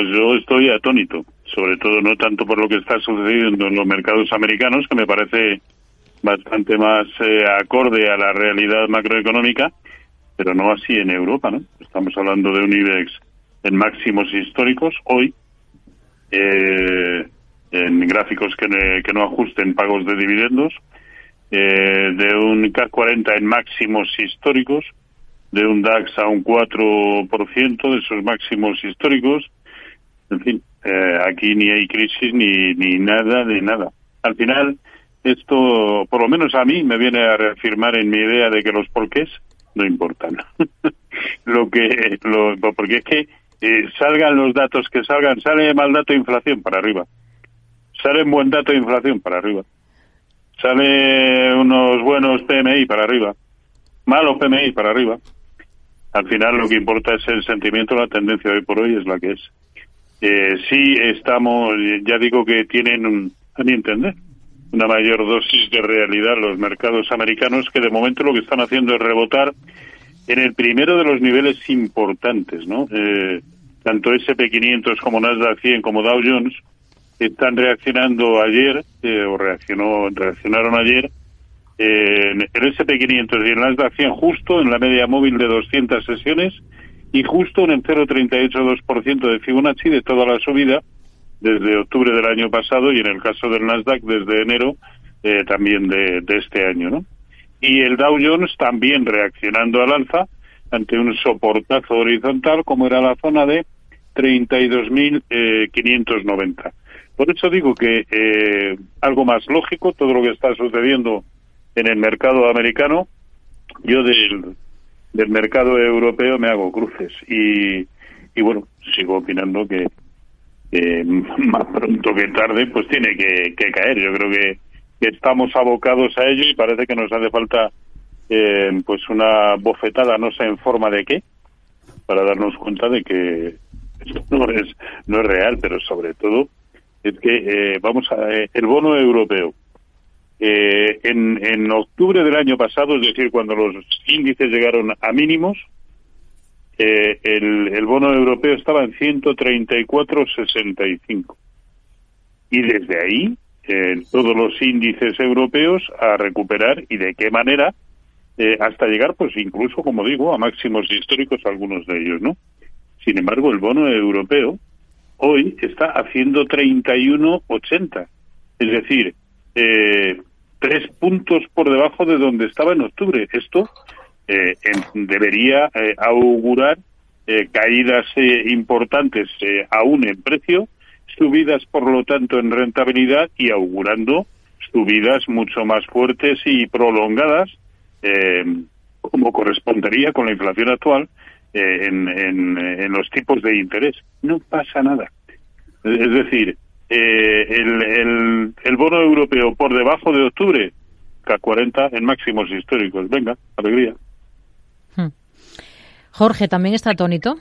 Pues yo estoy atónito, sobre todo no tanto por lo que está sucediendo en los mercados americanos, que me parece bastante más eh, acorde a la realidad macroeconómica, pero no así en Europa, ¿no? Estamos hablando de un IBEX en máximos históricos hoy, eh, en gráficos que, no ajusten pagos de dividendos, eh, de un CAC 40 en máximos históricos, de un DAX a un 4% de esos máximos históricos. En fin, eh, aquí ni hay crisis ni, ni nada de nada. Al final, esto, por lo menos a mí, me viene a reafirmar en mi idea de que los porqués no importan. lo que, lo, porque es que eh, salgan los datos que salgan, sale mal dato de inflación para arriba, sale buen dato de inflación para arriba, sale unos buenos PMI para arriba, malos PMI para arriba. Al final lo que importa es el sentimiento, la tendencia de hoy por hoy es la que es. Eh, sí estamos, ya digo que tienen, a mi entender, una mayor dosis de realidad los mercados americanos que de momento lo que están haciendo es rebotar en el primero de los niveles importantes, ¿no? Eh, tanto SP500 como Nasdaq 100 como Dow Jones están reaccionando ayer, eh, o reaccionó, reaccionaron ayer, eh, en el SP500 y el Nasdaq 100 justo en la media móvil de 200 sesiones y justo en el 0,382% de Fibonacci de toda la subida desde octubre del año pasado y en el caso del Nasdaq desde enero eh, también de, este año, ¿no? Y el Dow Jones también reaccionando al alza ante un soportazo horizontal como era la zona de 32.590. Eh, Por eso digo que eh, algo más lógico, todo lo que está sucediendo en el mercado americano, yo del, del mercado europeo me hago cruces y, y bueno, sigo opinando que eh, más pronto que tarde, pues tiene que, caer. Yo creo que, estamos abocados a ello y parece que nos hace falta eh, pues una bofetada, no sé en forma de qué, para darnos cuenta de que esto no es, no es real, pero sobre todo es que eh, vamos a el bono europeo. En, en octubre del año pasado, es decir, cuando los índices llegaron a mínimos, eh, el, bono europeo estaba en 134,65. Y desde ahí, eh, todos los índices europeos a recuperar y de qué manera, eh, hasta llegar, pues incluso, como digo, a máximos históricos algunos de ellos, ¿no? Sin embargo, el bono europeo hoy está a 131,80. Es decir, tres puntos por debajo de donde estaba en octubre. Esto eh, debería eh, augurar eh, caídas importantes aún en precio, subidas por lo tanto en rentabilidad y augurando subidas mucho más fuertes y prolongadas, como correspondería con la inflación actual en, en, los tipos de interés. No pasa nada. Es decir, el, el, el bono europeo por debajo de octubre, K40 en máximos históricos. Venga, alegría. Jorge, ¿también está atónito?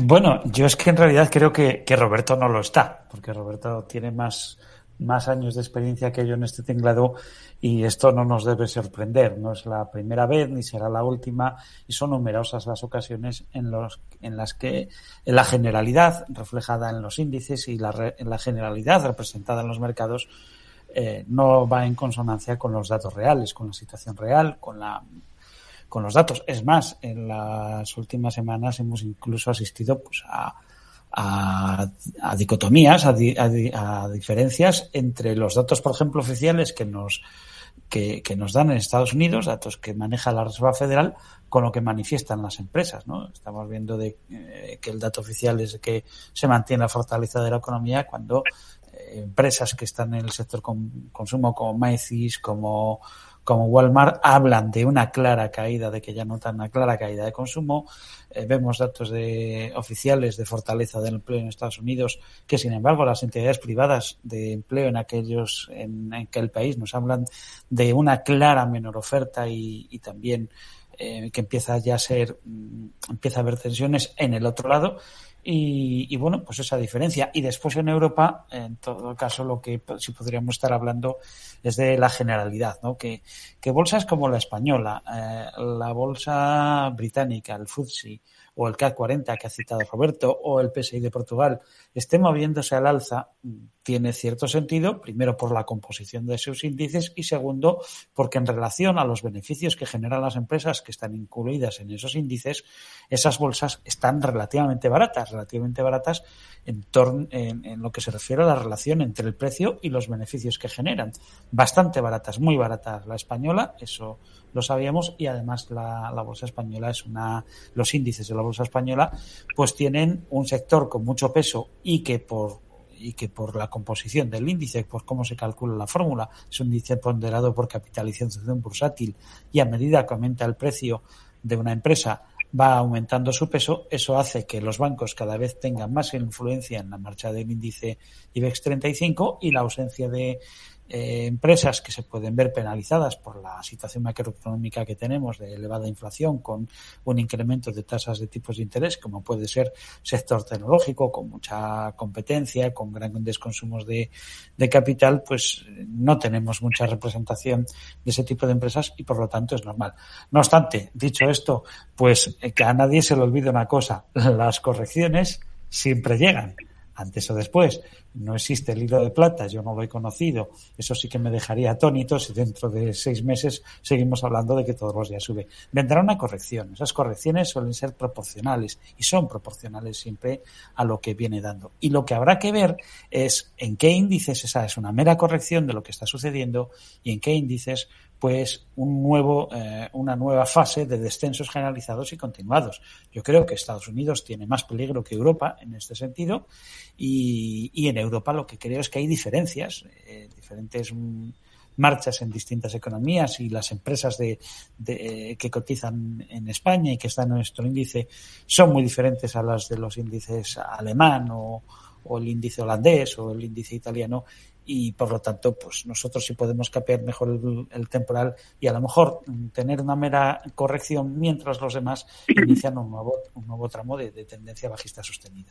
Bueno, yo es que en realidad creo que, Roberto no lo está, porque Roberto tiene más, más años de experiencia que yo en este tinglado y esto no nos debe sorprender. No es la primera vez ni será la última y son numerosas las ocasiones en, los, en las que la generalidad reflejada en los índices y la, la generalidad representada en los mercados eh, no va en consonancia con los datos reales, con la situación real, con la con los datos. Es más, en las últimas semanas hemos incluso asistido pues, a, a, dicotomías, a, diferencias entre los datos, por ejemplo, oficiales que nos, que, nos dan en Estados Unidos, datos que maneja la Reserva Federal, con lo que manifiestan las empresas. ¿no? Estamos viendo de, eh, que el dato oficial es que se mantiene la fortaleza de la economía cuando empresas que están en el sector consumo como Macy's, como como Walmart hablan de una clara caída, de que ya notan una clara caída de consumo. Eh, vemos datos de oficiales de fortaleza del empleo en Estados Unidos, que sin embargo las entidades privadas de empleo en aquellos en, aquel país nos hablan de una clara menor oferta y, también eh, que empieza ya a ser mm, empieza a haber tensiones en el otro lado y, bueno, pues esa diferencia. Y después en Europa, en todo caso, lo que si podríamos estar hablando es de la generalidad, ¿no? Que, que bolsas como la española, eh, la bolsa británica, el FTSE o el CAC 40 que ha citado Roberto, o el PSI de Portugal, esté moviéndose al alza, tiene cierto sentido, primero por la composición de sus índices y segundo porque en relación a los beneficios que generan las empresas que están incluidas en esos índices, esas bolsas están relativamente baratas, relativamente baratas en, torno, en, lo que se refiere a la relación entre el precio y los beneficios que generan. Bastante baratas, muy baratas la española, eso lo sabíamos y además la, la, bolsa española es una los índices de bolsa española pues tienen un sector con mucho peso y que por y que por la composición del índice, por cómo se calcula la fórmula, es un índice ponderado por capitalización bursátil y a medida que aumenta el precio de una empresa va aumentando su peso, eso hace que los bancos cada vez tengan más influencia en la marcha del índice IBEX 35 y la ausencia de eh, empresas que se pueden ver penalizadas por la situación macroeconómica que tenemos de elevada inflación con un incremento de tasas de tipos de interés, como puede ser sector tecnológico, con mucha competencia, con grandes consumos de, de capital, pues no tenemos mucha representación de ese tipo de empresas y por lo tanto es normal. No obstante, dicho esto, pues eh, que a nadie se le olvide una cosa, las correcciones siempre llegan antes o después. No existe el hilo de plata, yo no lo he conocido. Eso sí que me dejaría atónito si dentro de seis meses seguimos hablando de que todos los días sube. Vendrá una corrección. Esas correcciones suelen ser proporcionales y son proporcionales siempre a lo que viene dando. Y lo que habrá que ver es en qué índices esa es una mera corrección de lo que está sucediendo y en qué índices pues un nuevo, eh, una nueva fase de descensos generalizados y continuados. Yo creo que Estados Unidos tiene más peligro que Europa en este sentido y, y en Europa lo que creo es que hay diferencias, eh, diferentes marchas en distintas economías y las empresas de, de, que cotizan en España y que están en nuestro índice son muy diferentes a las de los índices alemán o, o el índice holandés o el índice italiano y por lo tanto pues nosotros sí podemos capear mejor el, temporal y a lo mejor tener una mera corrección mientras los demás inician un nuevo, un nuevo tramo de, de tendencia bajista sostenida.